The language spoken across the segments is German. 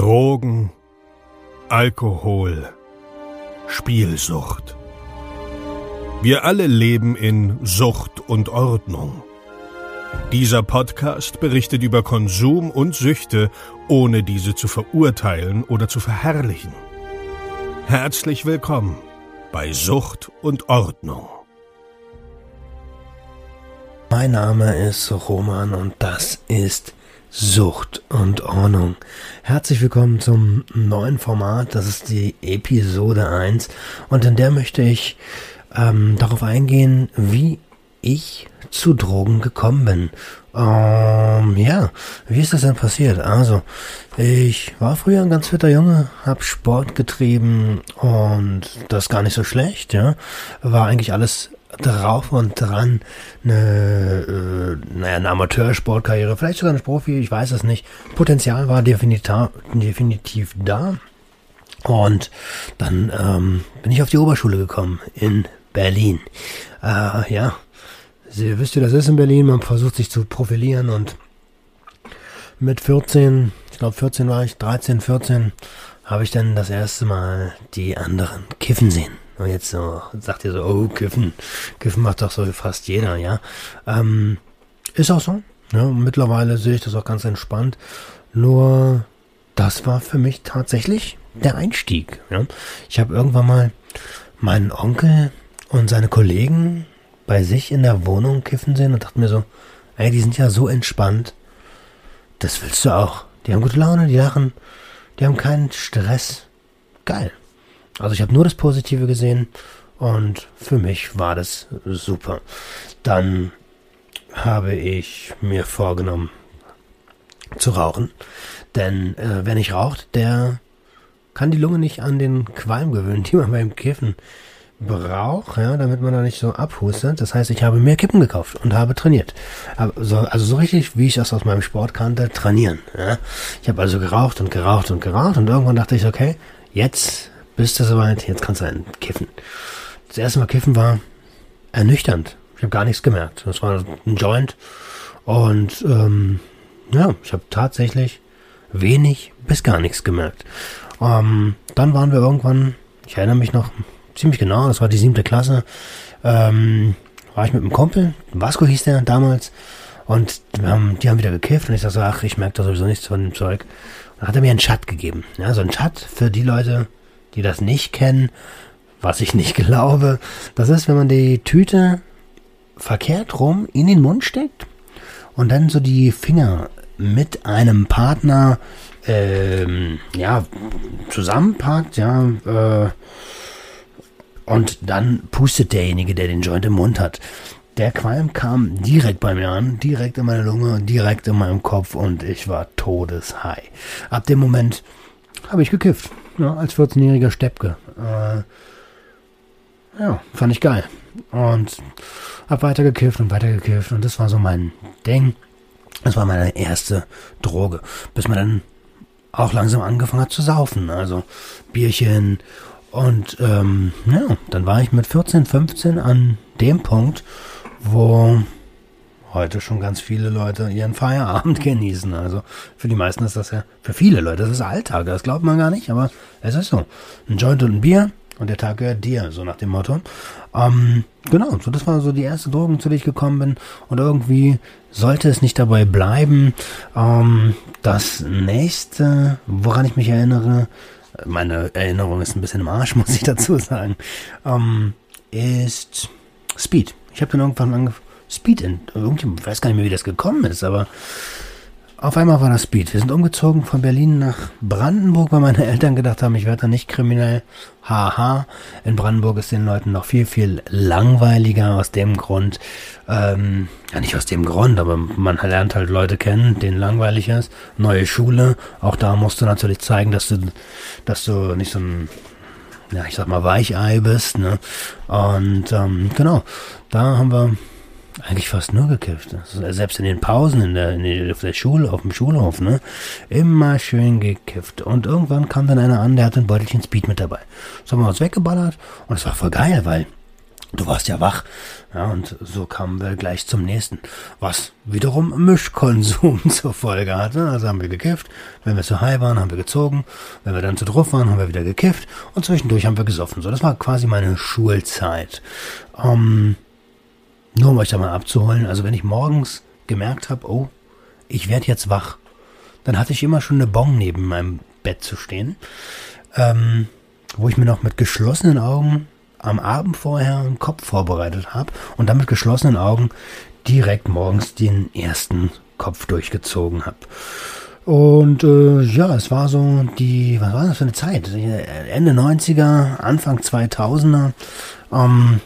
Drogen, Alkohol, Spielsucht. Wir alle leben in Sucht und Ordnung. Dieser Podcast berichtet über Konsum und Süchte, ohne diese zu verurteilen oder zu verherrlichen. Herzlich willkommen bei Sucht und Ordnung. Mein Name ist Roman und das ist Sucht und Ordnung. Herzlich willkommen zum neuen Format. Das ist die Episode 1 und in der möchte ich ähm, darauf eingehen, wie ich zu Drogen gekommen bin. Ähm, ja, wie ist das denn passiert? Also, ich war früher ein ganz fitter Junge, hab Sport getrieben und das gar nicht so schlecht, ja. War eigentlich alles drauf und dran eine, äh, naja, eine Amateursportkarriere, vielleicht sogar ein Profi, ich weiß es nicht. Potenzial war definitiv, da. Und dann ähm, bin ich auf die Oberschule gekommen in Berlin. Äh, ja, Sie wisst ihr, das ist in Berlin, man versucht sich zu profilieren und mit 14, ich glaube 14 war ich, 13, 14, habe ich dann das erste Mal die anderen kiffen sehen. Und jetzt so, sagt ihr so, oh, Kiffen. Kiffen macht doch so fast jeder, ja. Ähm, ist auch so. Ja, mittlerweile sehe ich das auch ganz entspannt. Nur, das war für mich tatsächlich der Einstieg. Ja. Ich habe irgendwann mal meinen Onkel und seine Kollegen bei sich in der Wohnung kiffen sehen und dachte mir so, ey, die sind ja so entspannt. Das willst du auch. Die haben gute Laune, die lachen, die haben keinen Stress. Geil. Also ich habe nur das Positive gesehen und für mich war das super. Dann habe ich mir vorgenommen zu rauchen, denn äh, wer nicht raucht, der kann die Lunge nicht an den Qualm gewöhnen, die man beim Kiffen braucht, ja, damit man da nicht so abhustet. Das heißt, ich habe mehr Kippen gekauft und habe trainiert. Also, also so richtig, wie ich das aus meinem Sport kannte, trainieren. Ja. Ich habe also geraucht und geraucht und geraucht und irgendwann dachte ich, okay, jetzt bist du soweit, jetzt kannst du einen kiffen. Das erste Mal kiffen war ernüchternd. Ich habe gar nichts gemerkt. Das war ein Joint. Und ähm, ja, ich habe tatsächlich wenig bis gar nichts gemerkt. Ähm, dann waren wir irgendwann, ich erinnere mich noch ziemlich genau, das war die siebte Klasse, ähm, war ich mit einem Kumpel, Vasco hieß der damals, und haben, die haben wieder gekifft und ich sag so, ach, ich merke da sowieso nichts von dem Zeug. Und dann hat er mir einen Chat gegeben. Ja, so ein Chat für die Leute, die das nicht kennen, was ich nicht glaube, das ist, wenn man die Tüte verkehrt rum in den Mund steckt und dann so die Finger mit einem Partner ähm, ja zusammenpackt, ja äh, und dann pustet derjenige, der den Joint im Mund hat. Der Qualm kam direkt bei mir an, direkt in meine Lunge, direkt in meinem Kopf und ich war todeshigh. Ab dem Moment habe ich gekifft ja, als 14-jähriger Steppke. Äh, ja, fand ich geil. Und hab weiter gekifft und weiter gekifft und das war so mein Ding. Das war meine erste Droge. Bis man dann auch langsam angefangen hat zu saufen. Also Bierchen und ähm, ja, dann war ich mit 14, 15 an dem Punkt, wo heute schon ganz viele Leute ihren Feierabend genießen. Also für die meisten ist das ja, für viele Leute, das ist Alltag, das glaubt man gar nicht, aber es ist so. Ein Joint und ein Bier und der Tag gehört dir, so nach dem Motto. Ähm, genau, so das war so die erste Drogen, zu der ich gekommen bin. Und irgendwie sollte es nicht dabei bleiben. Ähm, das nächste, woran ich mich erinnere, meine Erinnerung ist ein bisschen im Arsch, muss ich dazu sagen, ähm, ist Speed. Ich habe dann irgendwann angefangen Speed in. Irgendjemand, ich weiß gar nicht mehr, wie das gekommen ist, aber auf einmal war das Speed. Wir sind umgezogen von Berlin nach Brandenburg, weil meine Eltern gedacht haben, ich werde da nicht kriminell. Haha. In Brandenburg ist den Leuten noch viel, viel langweiliger aus dem Grund. Ähm, ja, nicht aus dem Grund, aber man lernt halt Leute kennen, denen langweilig ist. Neue Schule. Auch da musst du natürlich zeigen, dass du, dass du nicht so ein ja, ich sag mal, Weichei bist, ne? Und ähm, genau, da haben wir eigentlich fast nur gekifft. Selbst in den Pausen in der, in der, auf der Schule, auf dem Schulhof, ne? Immer schön gekifft. Und irgendwann kam dann einer an, der hat ein Beutelchen Speed mit dabei. So haben wir uns weggeballert und es war voll geil, weil Du warst ja wach. Ja, und so kamen wir gleich zum nächsten. Was wiederum Mischkonsum zur Folge hatte. Also haben wir gekifft. Wenn wir zu high waren, haben wir gezogen. Wenn wir dann zu drauf waren, haben wir wieder gekifft. Und zwischendurch haben wir gesoffen. So, das war quasi meine Schulzeit. Ähm, nur um euch da mal abzuholen. Also wenn ich morgens gemerkt habe, oh, ich werde jetzt wach, dann hatte ich immer schon eine Bon neben meinem Bett zu stehen. Ähm, wo ich mir noch mit geschlossenen Augen am Abend vorher einen Kopf vorbereitet habe und dann mit geschlossenen Augen direkt morgens den ersten Kopf durchgezogen habe. Und äh, ja, es war so die, was war das für eine Zeit? Ende 90er, Anfang 2000er. Ähm,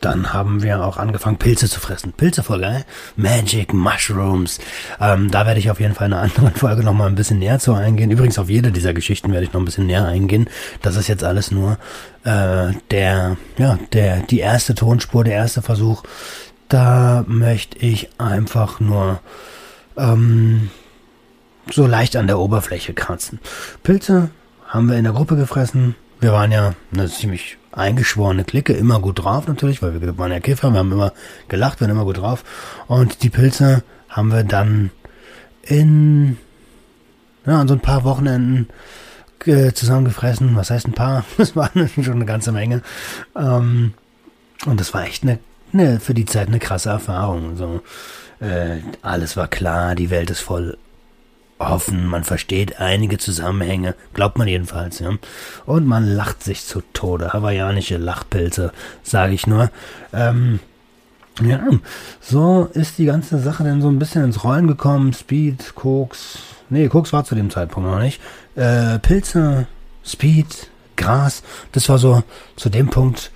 dann haben wir auch angefangen, Pilze zu fressen. Pilze voll geil. Magic Mushrooms. Ähm, da werde ich auf jeden Fall in einer anderen Folge nochmal ein bisschen näher zu eingehen. Übrigens auf jede dieser Geschichten werde ich noch ein bisschen näher eingehen. Das ist jetzt alles nur äh, der, ja, der, die erste Tonspur, der erste Versuch. Da möchte ich einfach nur ähm, so leicht an der Oberfläche kratzen. Pilze haben wir in der Gruppe gefressen. Wir waren ja eine ziemlich eingeschworene Clique, immer gut drauf natürlich, weil wir waren ja Kiffer, wir haben immer gelacht, wir waren immer gut drauf. Und die Pilze haben wir dann in, ja, an so ein paar Wochenenden zusammengefressen. Was heißt ein paar? Das waren schon eine ganze Menge. Ähm, und das war echt eine, eine, für die Zeit eine krasse Erfahrung. So, äh, alles war klar, die Welt ist voll offen, man versteht einige Zusammenhänge, glaubt man jedenfalls, ja. Und man lacht sich zu Tode. Hawaiianische Lachpilze, sage ich nur. Ähm, ja, so ist die ganze Sache dann so ein bisschen ins Rollen gekommen. Speed, Koks, nee, Koks war zu dem Zeitpunkt noch nicht. Äh, Pilze, Speed, Gras, das war so zu dem Punkt,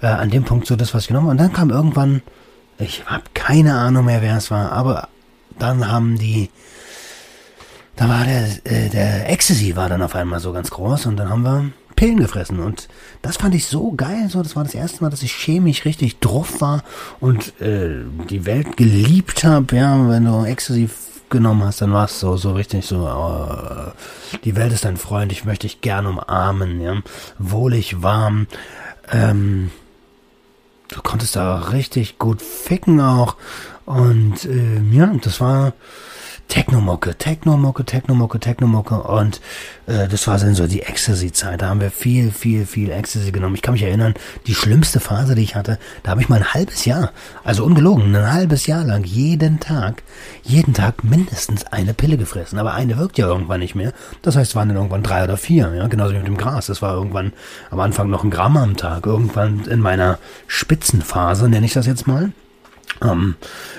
äh, an dem Punkt so das, was ich genommen habe. Und dann kam irgendwann, ich habe keine Ahnung mehr, wer es war, aber dann haben die da war der, äh, der Ecstasy war dann auf einmal so ganz groß und dann haben wir Pillen gefressen und das fand ich so geil, so das war das erste Mal, dass ich chemisch richtig drauf war und äh, die Welt geliebt habe, ja, wenn du Ecstasy genommen hast, dann war es so, so richtig so, oh, die Welt ist dein Freund, ich möchte dich gern umarmen, ja, wohlig, warm, ähm, du konntest da richtig gut ficken auch und äh, ja, das war Technomucke, Technomucke, Technomucke, Technomucke und äh, das war dann so die Ecstasy-Zeit. Da haben wir viel, viel, viel Ecstasy genommen. Ich kann mich erinnern, die schlimmste Phase, die ich hatte, da habe ich mal ein halbes Jahr, also ungelogen, ein halbes Jahr lang jeden Tag, jeden Tag mindestens eine Pille gefressen. Aber eine wirkt ja irgendwann nicht mehr. Das heißt, es waren dann irgendwann drei oder vier, ja, genauso wie mit dem Gras. Das war irgendwann am Anfang noch ein Gramm am Tag. Irgendwann in meiner Spitzenphase, nenne ich das jetzt mal. Ähm,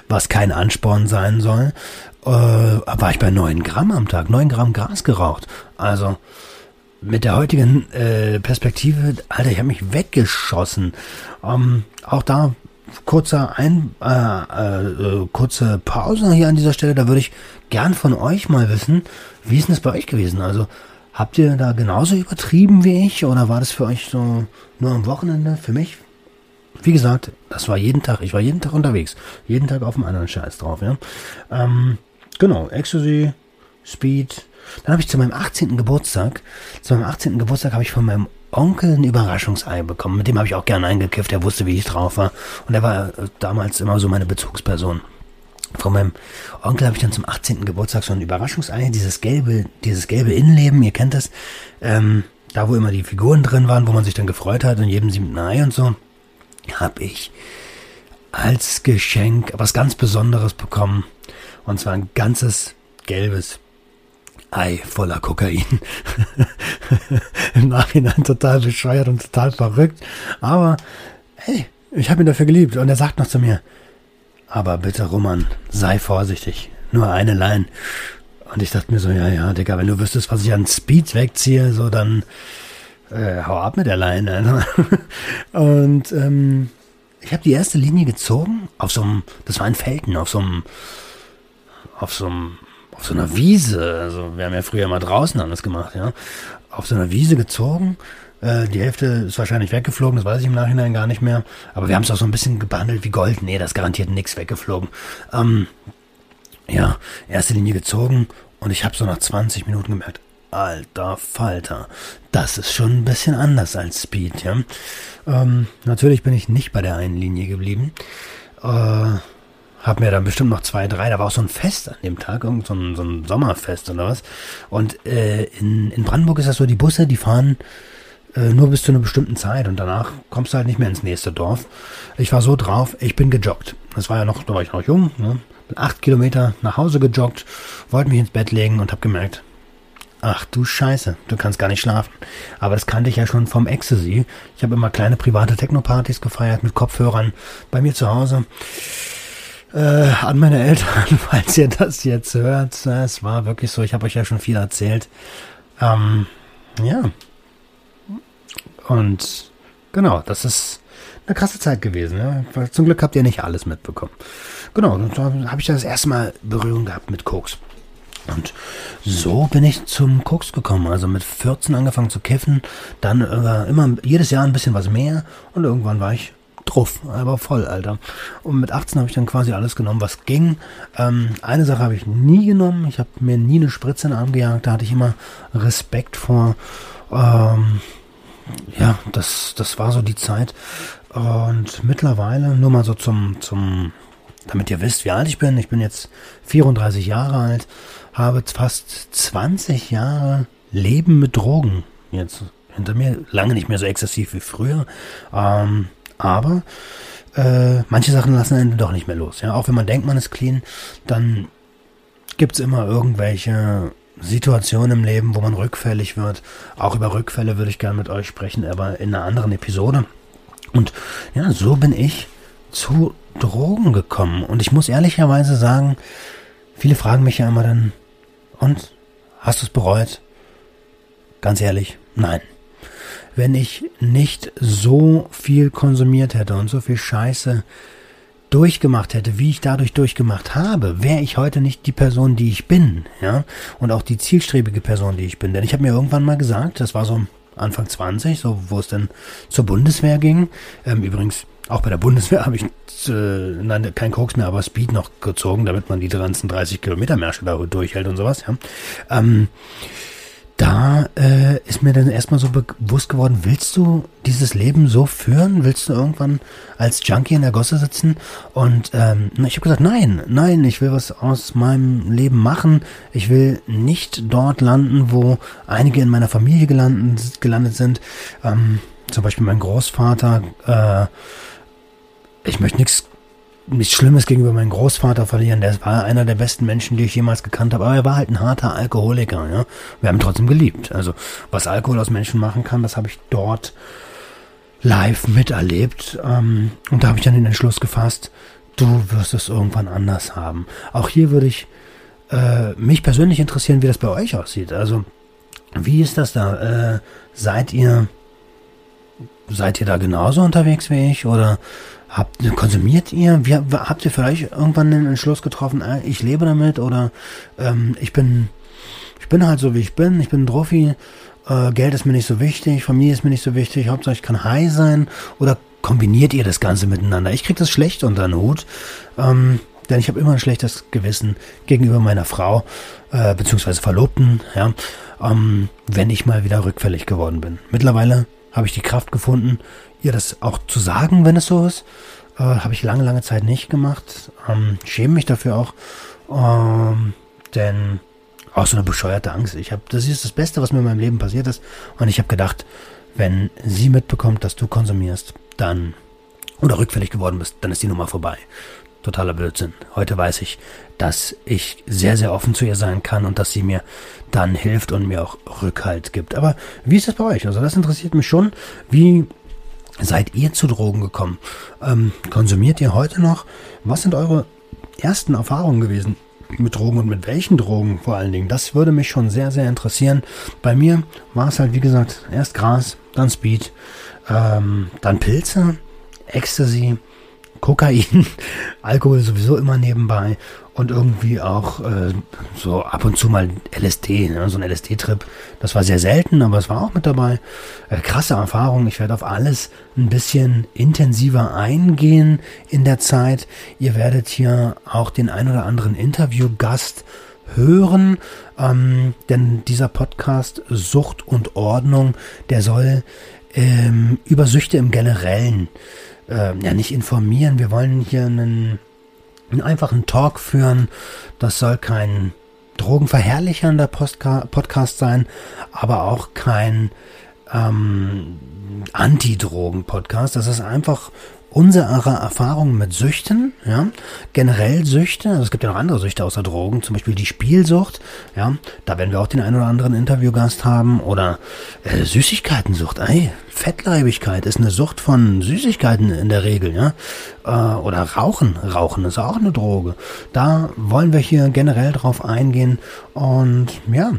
was kein Ansporn sein soll, äh, war ich bei 9 Gramm am Tag, 9 Gramm Gras geraucht. Also mit der heutigen äh, Perspektive, Alter, ich habe mich weggeschossen. Ähm, auch da kurzer Ein, äh, äh, kurze Pause hier an dieser Stelle. Da würde ich gern von euch mal wissen, wie ist denn das bei euch gewesen? Also habt ihr da genauso übertrieben wie ich oder war das für euch so nur am Wochenende? Für mich, wie gesagt, das war jeden Tag. Ich war jeden Tag unterwegs, jeden Tag auf dem anderen Scheiß drauf. Ja. Ähm, Genau, Ecstasy, Speed. Dann habe ich zu meinem 18. Geburtstag, zu meinem 18. Geburtstag habe ich von meinem Onkel ein Überraschungsei bekommen. Mit dem habe ich auch gerne eingekifft. Er wusste, wie ich drauf war. Und er war äh, damals immer so meine Bezugsperson. Von meinem Onkel habe ich dann zum 18. Geburtstag so ein Überraschungsei, dieses gelbe, dieses gelbe Innenleben, ihr kennt das, ähm, da wo immer die Figuren drin waren, wo man sich dann gefreut hat und jedem siebten Ei und so, habe ich als Geschenk was ganz Besonderes bekommen. Und zwar ein ganzes gelbes Ei voller Kokain. Im Nachhinein total bescheuert und total verrückt. Aber hey, ich habe ihn dafür geliebt. Und er sagt noch zu mir, aber bitte Roman, sei vorsichtig. Nur eine Line. Und ich dachte mir so, ja, ja, Digga, wenn du wüsstest, was ich an Speed wegziehe, so dann äh, hau ab mit der Line. und ähm, ich habe die erste Linie gezogen auf so einem, das war in Felten, auf so einem auf so einem, auf so einer Wiese, also wir haben ja früher mal draußen alles gemacht, ja, auf so einer Wiese gezogen. Äh, die Hälfte ist wahrscheinlich weggeflogen, das weiß ich im Nachhinein gar nicht mehr. Aber wir haben es auch so ein bisschen behandelt wie Gold. Nee, das garantiert nichts weggeflogen. Ähm, ja, erste Linie gezogen und ich habe so nach 20 Minuten gemerkt, alter Falter. Das ist schon ein bisschen anders als Speed, ja. Ähm, natürlich bin ich nicht bei der einen Linie geblieben. Äh, hab mir dann bestimmt noch zwei, drei, da war auch so ein Fest an dem Tag, irgend so ein, so ein Sommerfest oder was. Und äh, in, in Brandenburg ist das so, die Busse, die fahren äh, nur bis zu einer bestimmten Zeit und danach kommst du halt nicht mehr ins nächste Dorf. Ich war so drauf, ich bin gejoggt. Das war ja noch, da war ich noch jung, ne? Bin acht Kilometer nach Hause gejoggt, wollte mich ins Bett legen und hab gemerkt, ach du Scheiße, du kannst gar nicht schlafen. Aber das kannte ich ja schon vom Ecstasy. Ich habe immer kleine private Techno-Partys gefeiert mit Kopfhörern bei mir zu Hause. Äh, an meine Eltern, falls ihr das jetzt hört. Es war wirklich so, ich habe euch ja schon viel erzählt. Ähm, ja, und genau, das ist eine krasse Zeit gewesen. Ja? Zum Glück habt ihr nicht alles mitbekommen. Genau, da habe ich das erste Mal Berührung gehabt mit Koks. Und so bin ich zum Koks gekommen. Also mit 14 angefangen zu kiffen, dann äh, immer jedes Jahr ein bisschen was mehr und irgendwann war ich drauf, aber voll, Alter. Und mit 18 habe ich dann quasi alles genommen, was ging. Ähm, eine Sache habe ich nie genommen. Ich habe mir nie eine Spritze in den Arm gejagt. Da hatte ich immer Respekt vor. Ähm, ja, das, das war so die Zeit. Und mittlerweile, nur mal so zum, zum, damit ihr wisst, wie alt ich bin. Ich bin jetzt 34 Jahre alt, habe fast 20 Jahre Leben mit Drogen jetzt hinter mir. Lange nicht mehr so exzessiv wie früher. Ähm, aber äh, manche Sachen lassen einen doch nicht mehr los. Ja, auch wenn man denkt, man ist clean, dann gibt's immer irgendwelche Situation im Leben, wo man rückfällig wird. Auch über Rückfälle würde ich gerne mit euch sprechen, aber in einer anderen Episode. Und ja, so bin ich zu Drogen gekommen. Und ich muss ehrlicherweise sagen, viele fragen mich ja immer dann, und hast du es bereut? Ganz ehrlich, nein. Wenn ich nicht so viel konsumiert hätte und so viel Scheiße durchgemacht hätte, wie ich dadurch durchgemacht habe, wäre ich heute nicht die Person, die ich bin, ja, und auch die zielstrebige Person, die ich bin. Denn ich habe mir irgendwann mal gesagt, das war so Anfang 20, so wo es dann zur Bundeswehr ging. Ähm, übrigens, auch bei der Bundeswehr habe ich äh, nein, kein Koks mehr, aber Speed noch gezogen, damit man die ganzen 30 Kilometer Märsche da durchhält und sowas, ja. Ähm, da äh, ist mir dann erstmal so bewusst geworden, willst du dieses Leben so führen? Willst du irgendwann als Junkie in der Gosse sitzen? Und ähm, ich habe gesagt, nein, nein, ich will was aus meinem Leben machen. Ich will nicht dort landen, wo einige in meiner Familie gelandet, gelandet sind. Ähm, zum Beispiel mein Großvater. Äh, ich möchte nichts nichts Schlimmes gegenüber meinem Großvater verlieren. Der war einer der besten Menschen, die ich jemals gekannt habe. Aber er war halt ein harter Alkoholiker. Ja? Wir haben ihn trotzdem geliebt. Also was Alkohol aus Menschen machen kann, das habe ich dort live miterlebt. Ähm, und da habe ich dann den Entschluss gefasst, du wirst es irgendwann anders haben. Auch hier würde ich äh, mich persönlich interessieren, wie das bei euch aussieht. Also wie ist das da? Äh, seid ihr seid ihr da genauso unterwegs wie ich oder Habt, konsumiert ihr? Wie, habt ihr vielleicht irgendwann den Entschluss getroffen, äh, ich lebe damit oder ähm, ich bin ich bin halt so wie ich bin, ich bin Trophy, äh, Geld ist mir nicht so wichtig, Familie ist mir nicht so wichtig, Hauptsache ich kann high sein oder kombiniert ihr das Ganze miteinander? Ich krieg das schlecht unter den Hut, ähm, denn ich habe immer ein schlechtes Gewissen gegenüber meiner Frau, äh, beziehungsweise Verlobten, ja, ähm, wenn ich mal wieder rückfällig geworden bin. Mittlerweile habe ich die Kraft gefunden, ihr das auch zu sagen, wenn es so ist. Äh, Habe ich lange, lange Zeit nicht gemacht. Ähm, schäme mich dafür auch. Ähm, denn auch so eine bescheuerte Angst. Ich habe, das ist das Beste, was mir in meinem Leben passiert ist. Und ich habe gedacht, wenn sie mitbekommt, dass du konsumierst, dann oder rückfällig geworden bist, dann ist die Nummer vorbei. Totaler Blödsinn. Heute weiß ich, dass ich sehr, sehr offen zu ihr sein kann und dass sie mir dann hilft und mir auch Rückhalt gibt. Aber wie ist das bei euch? Also das interessiert mich schon. Wie seid ihr zu Drogen gekommen? Ähm, konsumiert ihr heute noch? Was sind eure ersten Erfahrungen gewesen mit Drogen und mit welchen Drogen vor allen Dingen? Das würde mich schon sehr, sehr interessieren. Bei mir war es halt, wie gesagt, erst Gras, dann Speed, ähm, dann Pilze, Ecstasy, Kokain, Alkohol sowieso immer nebenbei und irgendwie auch äh, so ab und zu mal LSD, ne? so ein LSD-Trip. Das war sehr selten, aber es war auch mit dabei. Äh, krasse Erfahrung. Ich werde auf alles ein bisschen intensiver eingehen in der Zeit. Ihr werdet hier auch den ein oder anderen Interviewgast hören, ähm, denn dieser Podcast Sucht und Ordnung, der soll ähm, über Süchte im Generellen äh, ja nicht informieren. Wir wollen hier einen, einen einfachen Talk führen. Das soll kein drogenverherrlichernder Postka Podcast sein, aber auch kein ähm, Anti-Drogen-Podcast. Das ist einfach unsere Erfahrungen mit Süchten, ja, generell Süchte, also es gibt ja noch andere Süchte außer Drogen, zum Beispiel die Spielsucht, ja, da werden wir auch den einen oder anderen Interviewgast haben oder äh, Süßigkeitensucht, ey, Fettleibigkeit ist eine Sucht von Süßigkeiten in der Regel, ja, äh, oder Rauchen, Rauchen ist auch eine Droge, da wollen wir hier generell drauf eingehen und ja,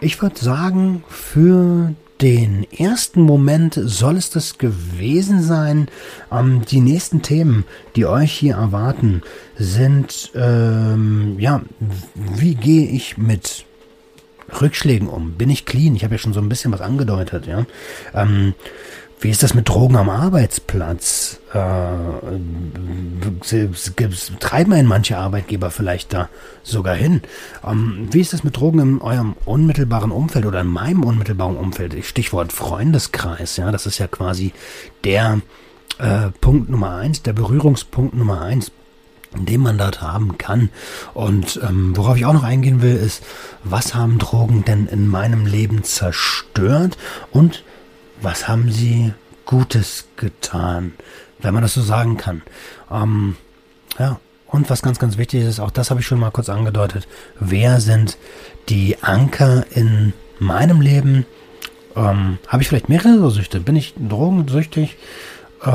ich würde sagen, für den ersten Moment soll es das gewesen sein. Ähm, die nächsten Themen, die euch hier erwarten, sind, ähm, ja, wie gehe ich mit Rückschlägen um? Bin ich clean? Ich habe ja schon so ein bisschen was angedeutet, ja. Ähm, wie ist das mit Drogen am Arbeitsplatz? Äh, treiben einen manche Arbeitgeber vielleicht da sogar hin? Ähm, wie ist das mit Drogen in eurem unmittelbaren Umfeld oder in meinem unmittelbaren Umfeld? Stichwort Freundeskreis, ja, das ist ja quasi der äh, Punkt Nummer eins, der Berührungspunkt Nummer eins den man dort haben kann. Und ähm, worauf ich auch noch eingehen will, ist, was haben Drogen denn in meinem Leben zerstört und was haben sie Gutes getan, wenn man das so sagen kann. Ähm, ja, und was ganz, ganz wichtig ist, auch das habe ich schon mal kurz angedeutet, wer sind die Anker in meinem Leben? Ähm, habe ich vielleicht mehrere Süchte? Bin ich drogensüchtig? Äh,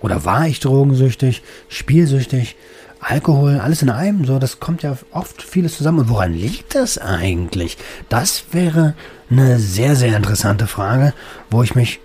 oder war ich drogensüchtig? Spielsüchtig? Alkohol, alles in einem, so, das kommt ja oft vieles zusammen. Und woran liegt das eigentlich? Das wäre eine sehr, sehr interessante Frage, wo ich mich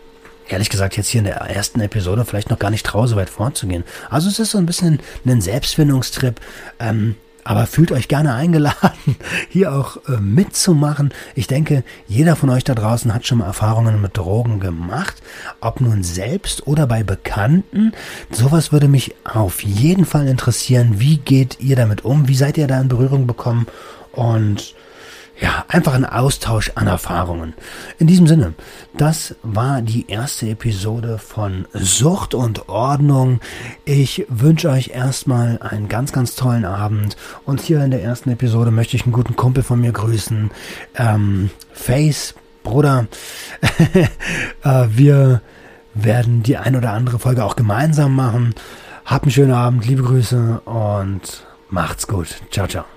ehrlich gesagt jetzt hier in der ersten Episode vielleicht noch gar nicht traue, so weit vorzugehen. Also es ist so ein bisschen ein Selbstfindungstrip. Ähm, aber fühlt euch gerne eingeladen, hier auch äh, mitzumachen. Ich denke, jeder von euch da draußen hat schon mal Erfahrungen mit Drogen gemacht, ob nun selbst oder bei Bekannten. Sowas würde mich auf jeden Fall interessieren. Wie geht ihr damit um? Wie seid ihr da in Berührung bekommen? Und ja, einfach ein Austausch an Erfahrungen. In diesem Sinne, das war die erste Episode von Sucht und Ordnung. Ich wünsche euch erstmal einen ganz, ganz tollen Abend. Und hier in der ersten Episode möchte ich einen guten Kumpel von mir grüßen. Ähm, Face, Bruder. äh, wir werden die ein oder andere Folge auch gemeinsam machen. Habt einen schönen Abend, liebe Grüße und macht's gut. Ciao, ciao.